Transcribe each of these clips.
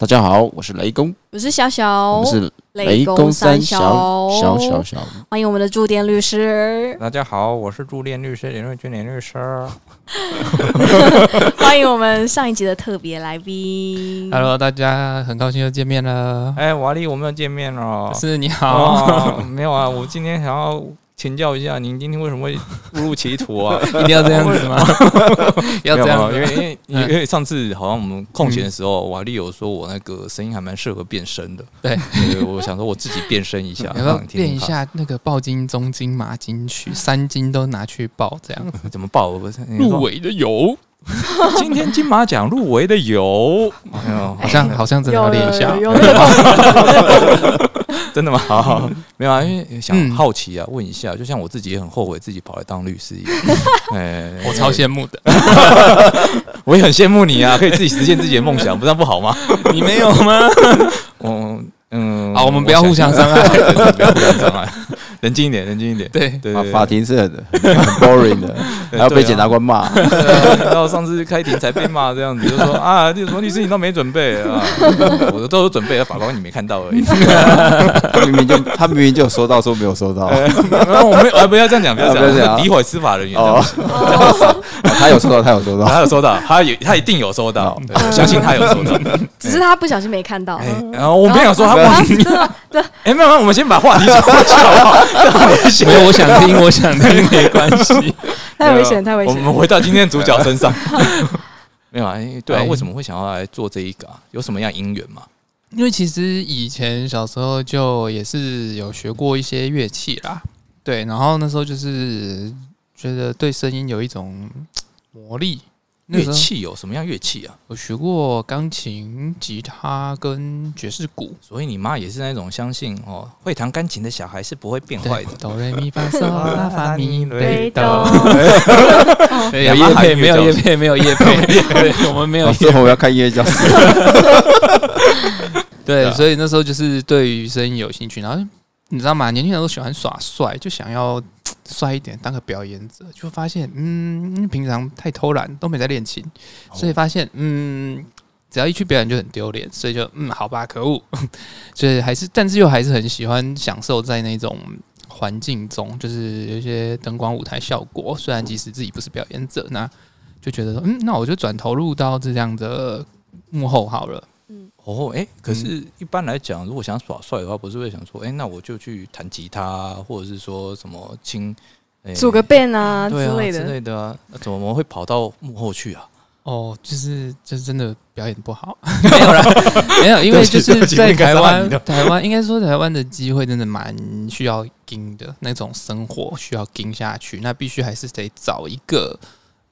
大家好，我是雷公，我是小小，我是雷公三小小小小，欢迎我们的驻店律师。大家好，我是驻店律师林瑞君林律师。欢迎我们上一集的特别来宾。Hello，大家很高兴又见面了。哎，瓦力，我们又见面了。是你好，没有啊，我今天想要。请教一下，您今天为什么会误入歧途啊？一定要这样子吗？要这样，因为因为因为上次好像我们空闲的时候，瓦力有说我那个声音还蛮适合变声的。对，我想说我自己变声一下，要不要练一下那个爆金、中金、马金曲三金都拿去爆，这样怎么报？入围的有，今天金马奖入围的有，好像好像真的要练一下。真的吗？好，没有啊，因为想好奇啊，问一下，就像我自己也很后悔自己跑来当律师一样。哎，我超羡慕的，我也很羡慕你啊，可以自己实现自己的梦想，不这样不好吗？你没有吗？我嗯，好，我们不要互相伤害，不要互相伤害。冷静一点，冷静一点。对对，法庭是很 很 boring 的，还要被检察官骂。然后上次开庭才被骂这样子，就说啊，什么律师你都没准备啊，我都有准备，法官你没看到而已。他明明就他明明就有收到，说没有收到。然后我们啊，不要这样讲，不要这样诋毁司法人员。哦，他有收到，他有收到，他有收到，他有他一定有收到，我相信他有收到，只是他不小心没看到。然后我没有说他忘记。对，哎，没有，我们先把话题转过去好不好？没有，我想听，我想听，没关系。太危险，太危险。我们回到今天主角身上。没有啊，对啊，为什么会想要来做这一个？有什么样因缘吗？因为其实以前小时候就也是有学过一些乐器啦，对，然后那时候就是觉得对声音有一种魔力。乐器有什么样乐器啊？我学过钢琴、吉他跟爵士鼓，所以你妈也是那种相信哦，会弹钢琴的小孩是不会变坏的。哆来咪发嗦拉发咪 瑞哆。有叶 配没有叶配 没有叶配，我们没有。之后我要看音乐教室。对，所以那时候就是对于声音有兴趣，然后你知道吗？年轻人都喜欢耍帅，就想要。帅一点，当个表演者，就发现，嗯，平常太偷懒，都没在练琴，所以发现，嗯，只要一去表演就很丢脸，所以就，嗯，好吧，可恶，所以还是，但是又还是很喜欢享受在那种环境中，就是有一些灯光舞台效果，虽然即使自己不是表演者，那就觉得说，嗯，那我就转投入到这样的幕后好了。哦，哎，可是，一般来讲，如果想耍帅的话，不是会想说，哎，那我就去弹吉他，或者是说什么轻组个 band 啊之类的之类的啊？那怎么会跑到幕后去啊？哦，就是就是真的表演不好，没有啦，没有，因为就是在台湾，台湾应该说台湾的机会真的蛮需要盯的那种生活需要盯下去，那必须还是得找一个。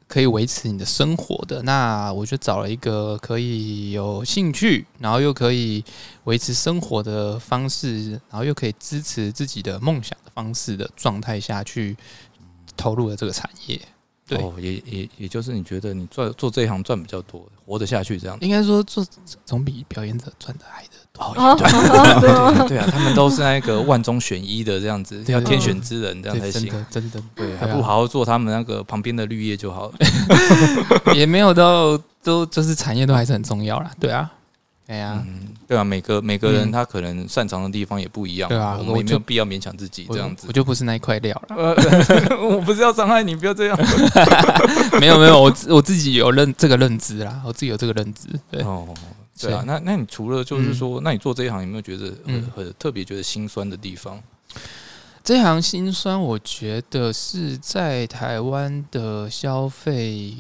可以维持你的生活的，那我就找了一个可以有兴趣，然后又可以维持生活的方式，然后又可以支持自己的梦想的方式的状态下去投入了这个产业。对，也也也就是你觉得你赚做这一行赚比较多，活得下去这样，应该说做总比表演者赚的还的多。对对啊，他们都是那个万中选一的这样子，要天选之人这样才行。真的，对，还不好好做他们那个旁边的绿叶就好了。也没有到都就是产业都还是很重要啦。对啊。哎呀，对啊，每个每个人他可能擅长的地方也不一样，对啊，我们也没有必要勉强自己这样子。我就不是那一块料了，我不是要伤害你，不要这样。没有没有，我我自己有认这个认知啦，我自己有这个认知。对哦，对啊，那那你除了就是说，那你做这一行有没有觉得很特别觉得心酸的地方？这行心酸，我觉得是在台湾的消费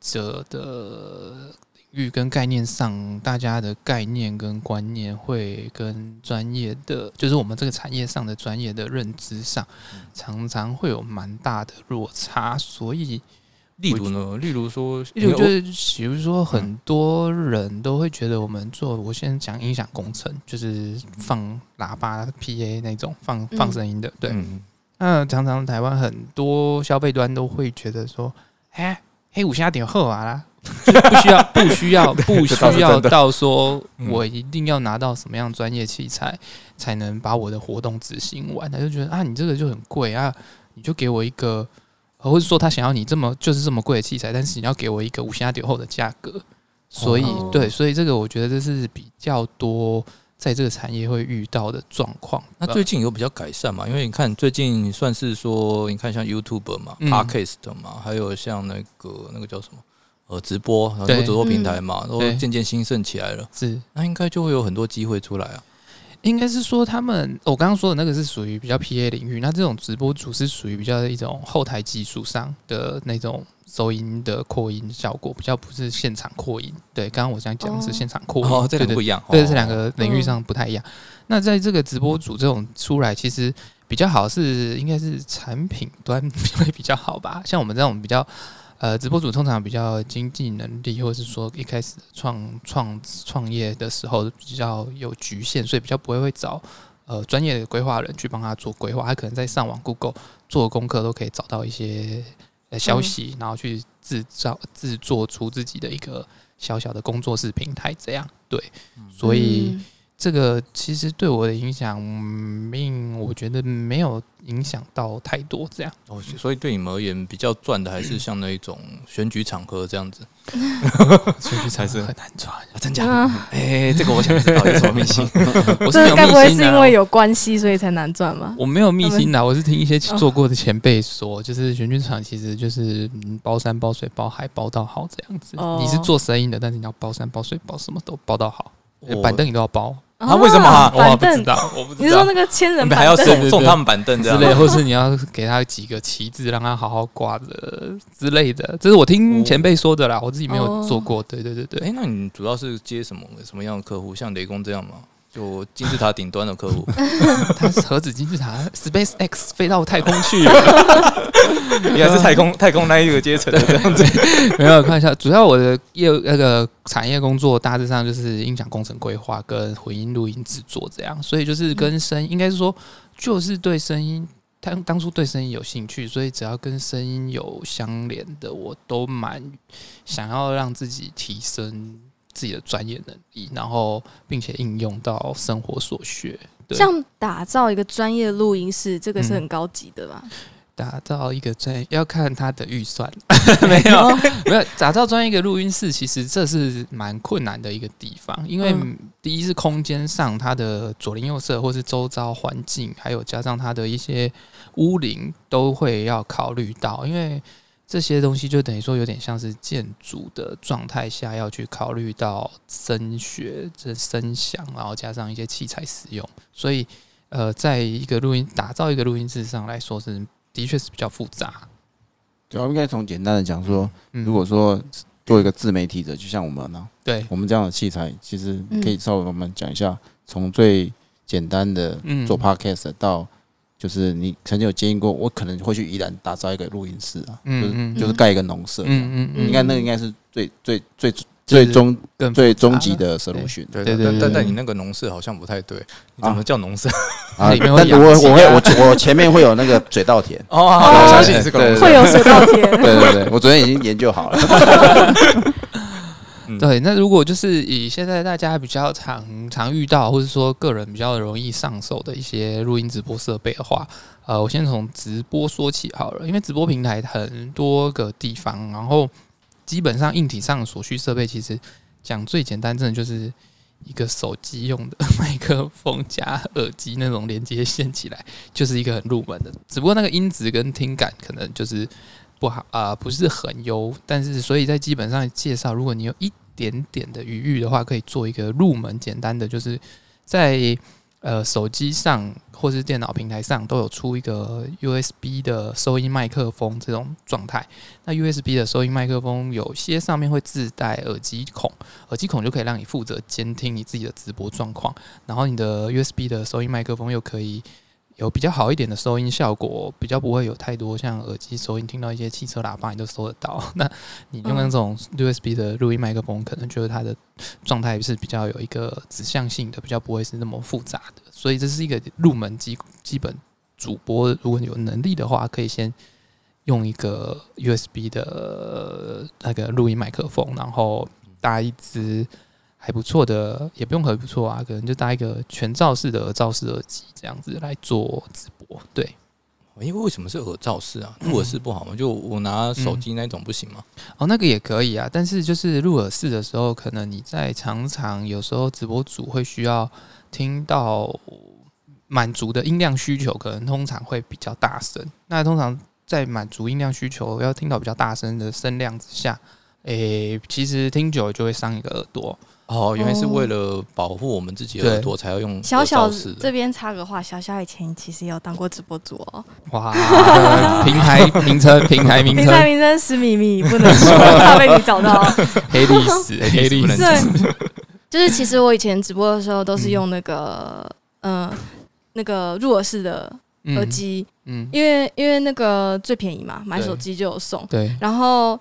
者的。域跟概念上，大家的概念跟观念会跟专业的，就是我们这个产业上的专业的认知上，常常会有蛮大的落差。所以，例如呢，例如说，例如就是，比如说，很多人都会觉得我们做，我先讲音响工程，就是放喇叭、PA 那种放放声音的。对，那常常台湾很多消费端都会觉得说，哎，黑五虾点厚啊啦。不需要，不需要，不 需要到说，我一定要拿到什么样专业器材才能把我的活动执行完？他就觉得啊，你这个就很贵啊，你就给我一个，或者说他想要你这么就是这么贵的器材，但是你要给我一个五星阿顶后的价格，所以哦对，所以这个我觉得这是比较多在这个产业会遇到的状况。那最近有比较改善嘛？因为你看最近算是说，你看像 YouTube 嘛、嗯 Podcast 嘛，还有像那个那个叫什么呃直播，很多直播平台嘛，都对渐渐兴盛起来了。是那应该就会有很多机会出来啊。应该是说他们，我刚刚说的那个是属于比较 PA 领域，那这种直播主是属于比较一种后台技术上的那种收音的扩音效果，比较不是现场扩音。对，刚刚我想讲的是现场扩音，哦，这个不一样。对，哦这两个领域上不太一样。那在这个直播主这种出来，其实比较好是应该是产品端会比较好吧？像我们这种比较呃直播主，通常比较经济能力，或者是说一开始创创创业的时候比较有局限，所以比较不会会找呃专业的规划人去帮他做规划，他可能在上网 Google 做功课都可以找到一些呃消息，然后去制造制作出自己的一个小小的工作室平台，这样对，所以。嗯这个其实对我的影响，嗯并我觉得没有影响到太多。这样，哦，所以对你们而言，比较赚的还是像那一种选举场合这样子。所以才是很难赚。啊、真假？嗯哎、这个我想知道有什么秘辛？我是该不会是因为有关系所以才难赚吗？我没有秘辛的，我是听一些做过的前辈说，就是选举场其实就是嗯包山包水包海包到好这样子。哦你是做生意的，但是你要包山包水包什么都包到好，板凳你都要包。啊为什么啊我？不知道，我不知道。你说那个千人你们还要送送他们板凳这样之类，或是你要给他几个旗帜，让他好好挂着之类的，这是我听前辈说的啦，我自己没有做过。对对对对哎、，那你主要是接什么什么样的客户？像雷公这样吗？就金字塔顶端的客户？他是核子金字塔 Space X 飞到太空去了，应该是太空太空那一个阶层的这样子。没有看一下。主要我的业那个产业工作大致上就是音响工程规划跟混音录音制作这样，所以就是跟声音，应该是说就是对声音。当当初对声音有兴趣，所以只要跟声音有相连的，我都蛮想要让自己提升自己的专业能力，然后并且应用到生活所学。对。像打造一个专业录音室，这个是嗯。很高级的吧？打造一个专要看他的预算，没有哦。没有打造专业一个录音室，其实这是蛮困难的一个地方，因为嗯。第一是空间上它的左邻右舍或是周遭环境，还有加上它的一些屋龄都会要考虑到，因为这些东西就等于说有点像是建筑的状态下要去考虑到声学、这声响，然后加上一些器材使用，所以呃，在一个录音打造一个录音室上来说是的确是比较复杂。主要应该从简单的讲说，嗯如果说做一个自媒体的，就像我们呢，对，我们这样的器材，其实嗯可以稍微我们讲一下，从最简单的嗯做 podcast 到。就是你曾经有建议过，我可能会去宜兰打造一个录音室啊，就是就是盖一个农舍，嗯，嗯嗯应该那个应该是最最最最终更最终极的 solution 对对对对但但你那个农舍好像不太对，你怎么叫农舍？啊 但我我会啊？我我前面会有那个水稻田，哦，我相信你是个农舍。会有水稻田，对对对，我昨天已经研究好了，对，那如果就是以现在大家比较常常遇到，或者说个人比较容易上手的一些录音直播设备的话，呃，我先从直播说起好了，因为直播平台很多个地方，然后基本上硬体上所需设备，其实讲最简单，真的就是一个手机用的 麦克风加耳机那种连接线起来，就是一个很入门的。只不过那个音质跟听感可能就是不好啊、不是很优。但是所以在基本上介绍，如果你有一点点的余裕的话，可以做一个入门简单的，就是在呃手机上或是电脑平台上都有出一个 USB 的收音麦克风这种状态。那 USB 的收音麦克风有些上面会自带耳机孔，耳机孔就可以让你负责监听你自己的直播状况，然后你的 USB 的收音麦克风又可以有比较好一点的收音效果，比较不会有太多像耳机收音听到一些汽车喇叭你都收得到。那你用那种 USB 的录音麦克风，可能就是它的状态是比较有一个指向性的，比较不会是那么复杂的。所以这是一个入门基基本主播，如果你有能力的话，可以先用一个 USB 的那个录音麦克风，然后搭一支还不错的，也不用很不错啊，可能就搭一个全罩式的耳罩式耳机这样子来做直播。对，因为为什么是耳罩式啊？入耳式不好吗？就我拿手机那种不行吗？哦，那个也可以啊，但是就是入耳式的时候，可能你在常常有时候直播组会需要听到满足的音量需求，可能通常会比较大声。那通常在满足音量需求要听到比较大声的声量之下，诶、其实听久了就会伤一个耳朵。哦，原来是为了保护我们自己的耳朵才要用小小。这边插个话，小小以前其实有当过直播主哦。哇，平台名称，平台名称，平台，名称十米米不能说，怕被你找到。黑历史，黑历史。对，就是其实我以前直播的时候都是用那个嗯、呃那个入耳式的耳机，嗯，因为因为那个最便宜嘛，买手机就有送。对，然后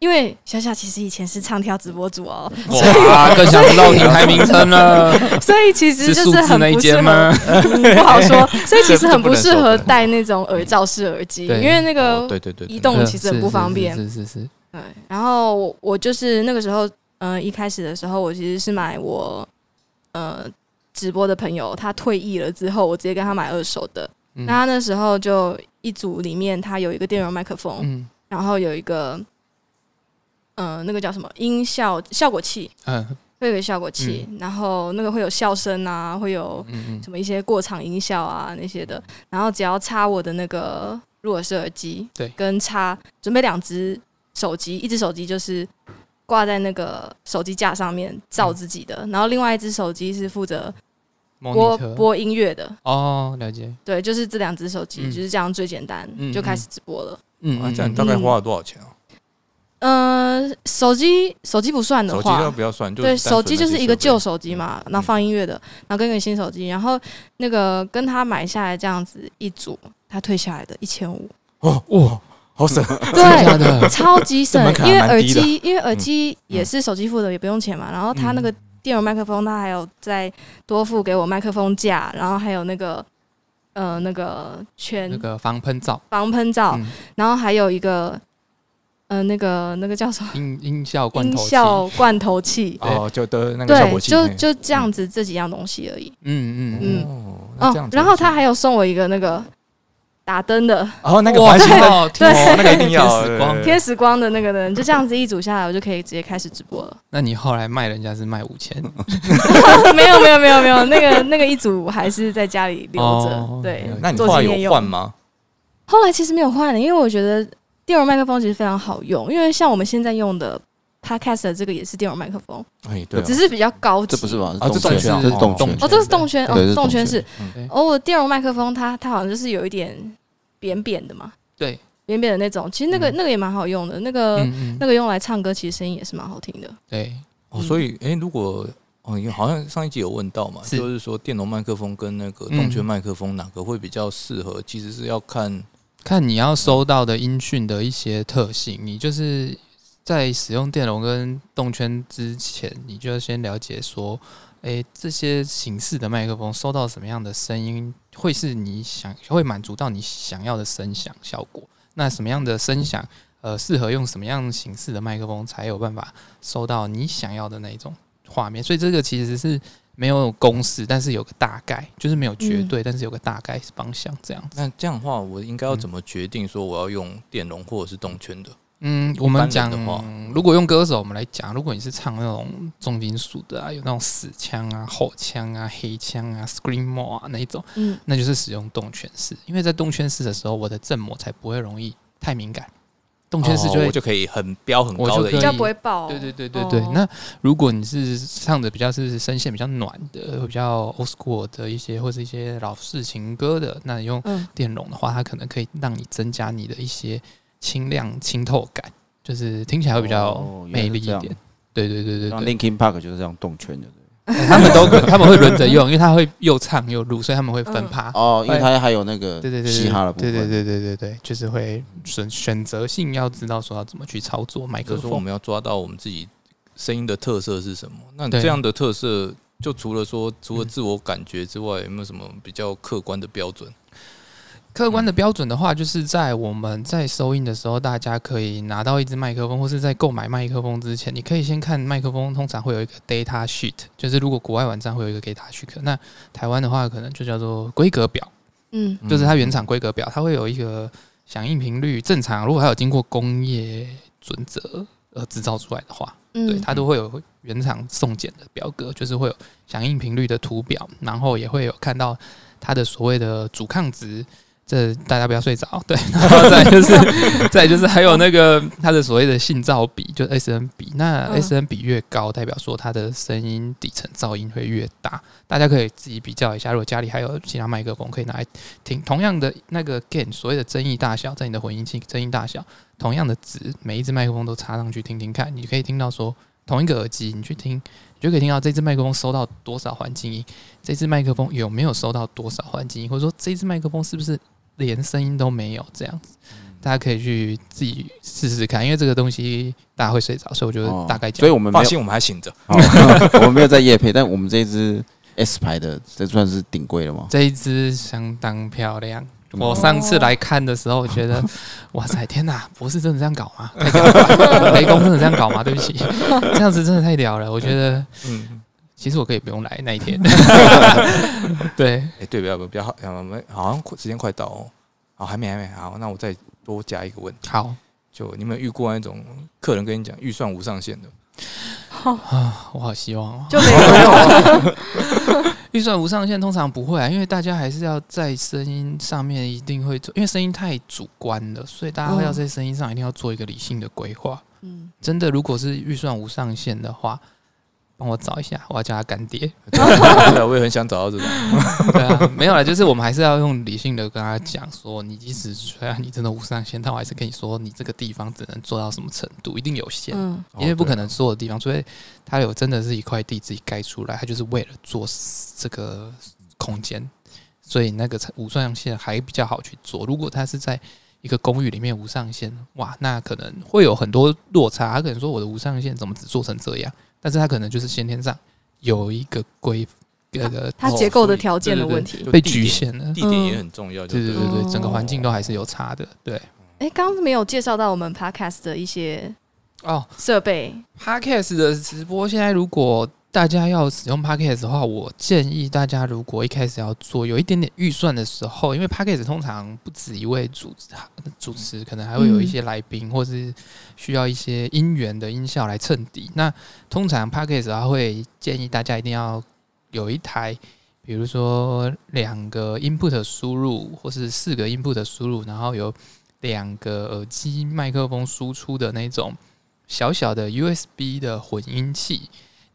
因为小小其实以前是唱跳直播主哦，哇，更想知道品牌名称了，所以其实就是很不适合，不好说。所以其实很不适合戴那种耳罩式耳机，因对为那哦个对对对对。移动其实很不方便。是是是是，对，然后我我就是那个时候，嗯、一开始的时候，我其实是买我呃直播的朋友，他退役了之后，我直接跟他买二手的。嗯。那他那时候就一组里面，他有一个电容麦克风，嗯。然后有一个，呃，那个叫什么音效效果器，嗯。会有一个效果器，然后那个会有笑声啊，会有什么一些过场音效啊那些的，然后只要插我的那个入耳式耳机，对。跟插准备两只手机，一只手机就是挂在那个手机架上面照自己的，然后另外一只手机是负责播播音乐的，哦，了解，对，就是这两只手机，嗯。就是这样最简单，嗯就开始直播了。嗯啊，这样大概花了多少钱啊？呃，手机手机不算的手机都话，不要算，就对，手机就是一个旧手机嘛，然后放音乐的，然后跟一个新手机，然后那个跟他买下来这样子一组，他退下来的一千五，哦哇，好省，真的假对，超级省因为耳机，因为耳机也是手机付的，也不用钱嘛，然后他那个电容麦克风，他还有再多付给我麦克风架，然后还有那个呃那个圈那个防喷罩，防喷罩，嗯。然后还有一个呃那个那个叫什么？音 音效罐头器，效罐头器。哦，就的那个效对，果器，嘿就就这样子这几样东西而已。嗯嗯嗯。哦，这样然后他还有送我一个那个打灯的。哦那个哇环形的。靠对。哦那个一定要 天使光。对天使光的那个灯，就这样子一组下来，我就可以直接开始直播了。那你后来卖人家是卖五千，没有没有没有没有，那个那个一组还是在家里留着。哦对，那你后来有换吗？后来其实没有换的，因为我觉得电容麦克风其实非常好用，因为像我们现在用的 Podcast 的这个也是电容麦克风，哎，对啊，只是比较高级。这不是吧？啊这动圈，动圈啊这是动哦圈。哦，这是动圈哦动圈是嗯。哦，我电容麦克风它它好像就是有一点扁扁的嘛，对，扁扁的那种，其实那个、嗯。那个也蛮好用的，那个、嗯嗯。那个用来唱歌，其实声音也是蛮好听的。对，哦，所以哎，如果哦，因为好像上一集有问到嘛，是。就是说电容麦克风跟那个嗯。动圈麦克风哪个会比较适合？其实是要看看你要收到的音讯的一些特性，你就是在使用电容跟动圈之前，你就先了解说，诶、这些形式的麦克风收到什么样的声音，会是你想会满足到你想要的声响效果。那什么样的声响，呃，适合用什么样形式的麦克风，才有办法收到你想要的那种画面。所以这个其实是没有公式，但是有个大概，就是没有绝对，但是有个大概方向这样子。那这样的话，我应该要怎么决定说我要用电容或者是动圈的？嗯，我们讲如果用歌手，我们来讲，如果你是唱那种重金属的啊，有那种死腔啊、后腔啊、黑腔啊、scream more 啊那一种，嗯，那就是使用动圈式，因为在动圈式的时候，我的振膜才不会容易太敏感，动圈式就会哦就可以很标很高的音比较不会爆。对对对对对。哦那如果你是唱的比较是声线比较暖的，比较 old school 的一些，或是一些老式情歌的，那你用嗯电容的话，它可能可以让你增加你的一些清亮、清透感，就是听起来会比较哦原来是这样魅力一点。对对对对像对，Linkin Park 就是这样动圈的。他们都可 他们会轮着用，因为他会又唱又录，所以他们会分趴。哦，因为他还有那个对对对，嘻哈的部分。对对对对对对，就是会选选择性要知道说要怎么去操作麦克风。说我们要抓到我们自己声音的特色是什么？那对这样的特色，就除了说除了自我感觉之外，有没有什么比较客观的标准？客观的标准的话，就是在我们在收音的时候，大家可以拿到一支麦克风，或是在购买麦克风之前，你可以先看麦克风，通常会有一个 data sheet，就是如果国外网站会有一个 data sheet，那台湾的话可能就叫做规格表。嗯就是它原厂规格表，它会有一个响应频率正常，如果它有经过工业准则而制造出来的话，嗯，对，它都会有原厂送检的表格，就是会有响应频率的图表，然后也会有看到它的所谓的阻抗值。这大家不要睡着，对，然后再就是，再就是还有那个它的所谓的信噪比，就 S N 比。那嗯 S N 比越高，代表说它的声音底层噪音会越大。大家可以自己比较一下，如果家里还有其他麦克风，可以拿来听。同样的那个 gain，所谓的增益大小，在你的混音器增益大小，同样的值，每一只麦克风都插上去听听看，你可以听到说同一个耳机，你去听，你就可以听到这支麦克风收到多少环境音，这支麦克风有没有收到多少环境音，或者说这支麦克风是不是连声音都没有这样子。大家可以去自己试试看，因为这个东西大家会睡着，所以我就哦大概讲。所以我们放心，我们还醒着。哦 我们没有在夜配，但我们这一支 S 牌的，这算是顶贵了吗？这一支相当漂亮。我上次来看的时候，我觉得，哇塞，天哪，博士真的这样搞吗？太屌了！雷公真的这样搞吗？对不起，这样子真的太屌了。我觉得，嗯，其实我可以不用来那一天。对，哎，对，不要不要不要，好我们好像时间快到哦。好，还没还没好，那我再多加一个问题，好就你有没有遇过那种客人跟你讲预算无上限的？啊，我好希望哦。就没有 预算无上限通常不会啊，因为大家还是要在声音上面一定会做，因为声音太主观了，所以大家会要在声音上一定要做一个理性的规划。嗯，真的，如果是预算无上限的话，帮我找一下，我要叫他干爹。对啊，我也很想找到这种。对啊，没有了，就是我们还是要用理性的跟他讲说，你即使虽然你真的无上限，但我还是跟你说，你这个地方只能做到什么程度，一定有限，嗯因为不可能所有地方，所以他有真的是一块地自己盖出来，他就是为了做这个空间，所以那个无上限还比较好去做。如果他是在一个公寓里面无上限，哇，那可能会有很多落差。他可能说我的无上限怎么只做成这样，但是它可能就是先天上有一个规那个它结构的条件的问题。被局限了。地点也很重要，对对对对整个环境都还是有差的。对哎，刚刚没有介绍到我们 podcast 的一些哦设备，，Podcast 的直播现在如果大家要使用 Podcast 的话，我建议大家如果一开始要做有一点点预算的时候，因为 Podcast 通常不止一位主持主持，可能还会有一些来宾，或是需要一些音源的音效来衬底。那通常 Podcast 它会建议大家一定要有一台。比如说两个 input 输入，或是四个 input 输入，然后有两个耳机麦克风输出的那种小小的 USB 的混音器，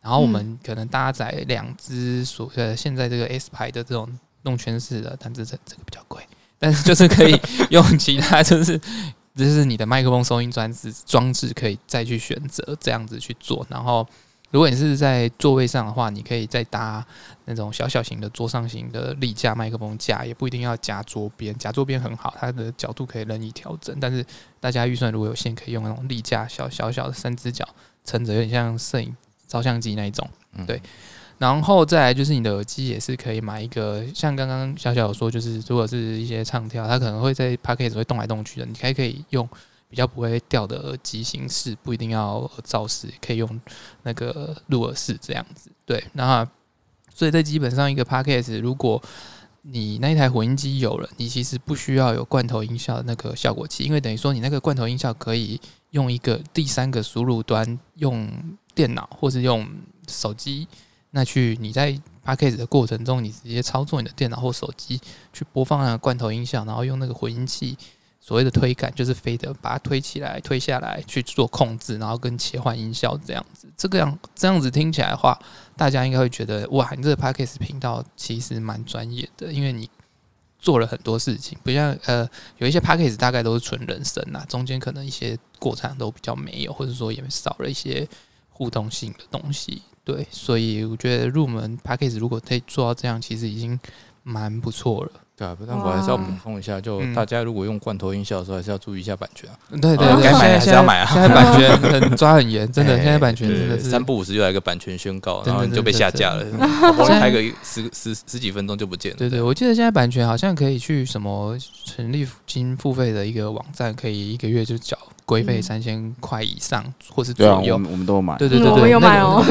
然后我们可能搭载两只所呃现在这个 S 牌的这种动圈式的，但这这这个比较贵，但是就是可以用其他就是。就是你的麦克风收音装置装置可以再去选择这样子去做，然后如果你是在座位上的话，你可以再搭那种小小型的桌上型的立架麦克风架，也不一定要夹桌边，夹桌边很好，它的角度可以任意调整。但是大家预算如果有限，可以用那种立架小小小的三只脚撑着，有点像摄影照相机那一种。嗯对然后再来就是你的耳机也是可以买一个，像刚刚小小有说，就是如果是一些唱跳，它可能会在 p a c k a g e 会动来动去的，你还可以用比较不会掉的耳机形式，不一定要耳罩式，可以用那个入耳式这样子。对，那所以在基本上一个 p a c k a g e 如果你那一台混音机有了，你其实不需要有罐头音效的那个效果器，因为等于说你那个罐头音效可以用一个第三个输入端，用电脑或是用手机，那去你在 p a c k a g e 的过程中，你直接操作你的电脑或手机去播放那个罐头音效，然后用那个混音器所谓的推杆，就是飞的把它推起来、推下来去做控制，然后跟切换音效这样子。这个样这样子听起来的话，大家应该会觉得哇，你这个 p a c k a g e 频道其实蛮专业的，因为你做了很多事情，不像呃有一些 p a c k a g e 大概都是纯人声呐，中间可能一些过场都比较没有，或者说也少了一些互动性的东西。对，所以我觉得入门 p a c k a g e 如果可以做到这样，其实已经蛮不错了。对啊，但我还是要补充一下，就嗯大家如果用罐头音效的时候，还是要注意一下版权啊。对对对，哦该买还是要买啊现在版权很抓很严，真的，哎现在版权真的是三不五时就来个版权宣告，然后你就被下架了真，好不容易现在拍个十十十几分钟就不见了。对对，我记得现在版权好像可以去什么成立金付费的一个网站，可以一个月就缴规费嗯三千块以上或是左右。我们我们都有买。对对对对，嗯我们有那个买哦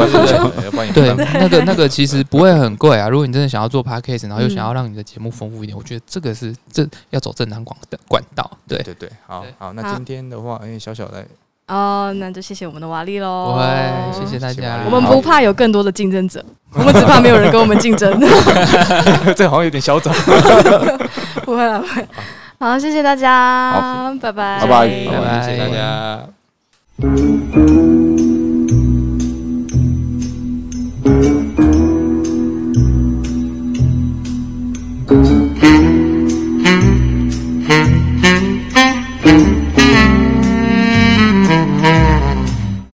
对，那个 那个其实不会很贵啊。如果你真的想要做 podcast，然后又嗯想要让你的节目丰富一点，我觉得这个是这要走正常管的管道。对，对对，好好，那今天的话，哎，小小来，哦，那就谢谢我们的瓦力喽。不会，谢谢大家。我们不怕有更多的竞争者，我们只怕没有人跟我们竞争。这好像有点嚣张。不会了，不会。好，谢谢大家，拜拜，拜。拜拜。拜谢谢大家。